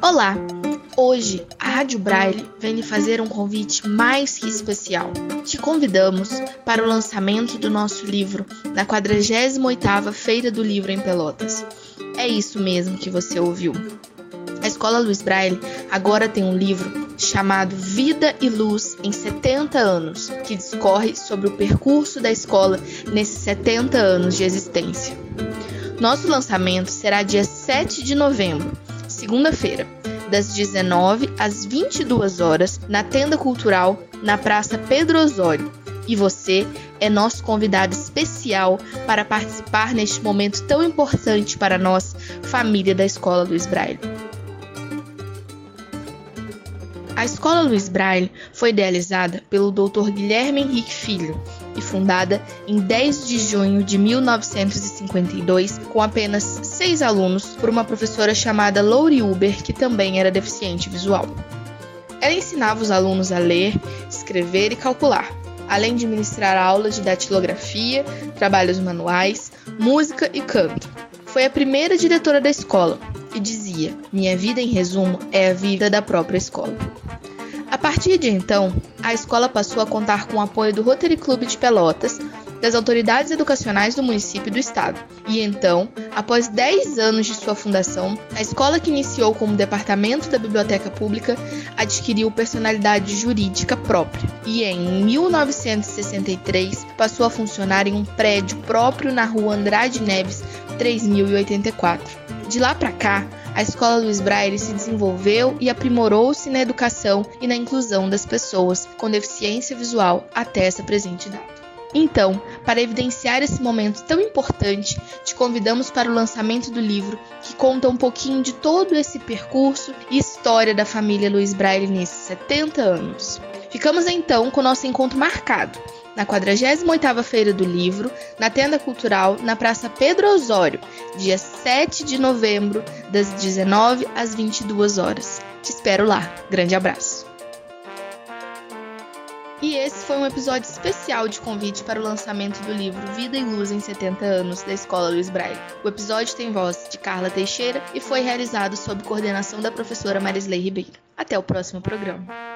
Olá! Hoje a Rádio Braille vem lhe fazer um convite mais que especial. Te convidamos para o lançamento do nosso livro na 48ª Feira do Livro em Pelotas. É isso mesmo que você ouviu. A Escola Luiz Braille agora tem um livro chamado Vida e Luz em 70 anos, que discorre sobre o percurso da escola nesses 70 anos de existência. Nosso lançamento será dia 7 de novembro, segunda-feira, das 19 às 22 horas, na Tenda Cultural, na Praça Pedro Osório. E você é nosso convidado especial para participar neste momento tão importante para nós, família da Escola Luiz Braille. A Escola Luiz Braille foi idealizada pelo Dr. Guilherme Henrique Filho e fundada em 10 de junho de 1952 com apenas seis alunos por uma professora chamada Lori Uber, que também era deficiente visual. Ela ensinava os alunos a ler, escrever e calcular, além de ministrar aulas de datilografia, trabalhos manuais, música e canto. Foi a primeira diretora da escola e dizia: Minha vida, em resumo, é a vida da própria escola. Partir de então, a escola passou a contar com o apoio do Rotary Club de Pelotas, das autoridades educacionais do município e do estado. E então, após 10 anos de sua fundação, a escola que iniciou como departamento da biblioteca pública adquiriu personalidade jurídica própria e em 1963 passou a funcionar em um prédio próprio na rua Andrade Neves 3084. De lá para cá, a Escola Luiz Braille se desenvolveu e aprimorou-se na educação e na inclusão das pessoas com deficiência visual até essa presente data. Então, para evidenciar esse momento tão importante, te convidamos para o lançamento do livro, que conta um pouquinho de todo esse percurso e história da família Luiz Braille nesses 70 anos. Ficamos então com o nosso encontro marcado na 48ª Feira do Livro, na Tenda Cultural, na Praça Pedro Osório, dia 7 de novembro, das 19 às 22 horas. Te espero lá. Grande abraço. E esse foi um episódio especial de convite para o lançamento do livro Vida e Luz em 70 anos da Escola Luiz Braille. O episódio tem voz de Carla Teixeira e foi realizado sob coordenação da professora Marisley Ribeiro. Até o próximo programa.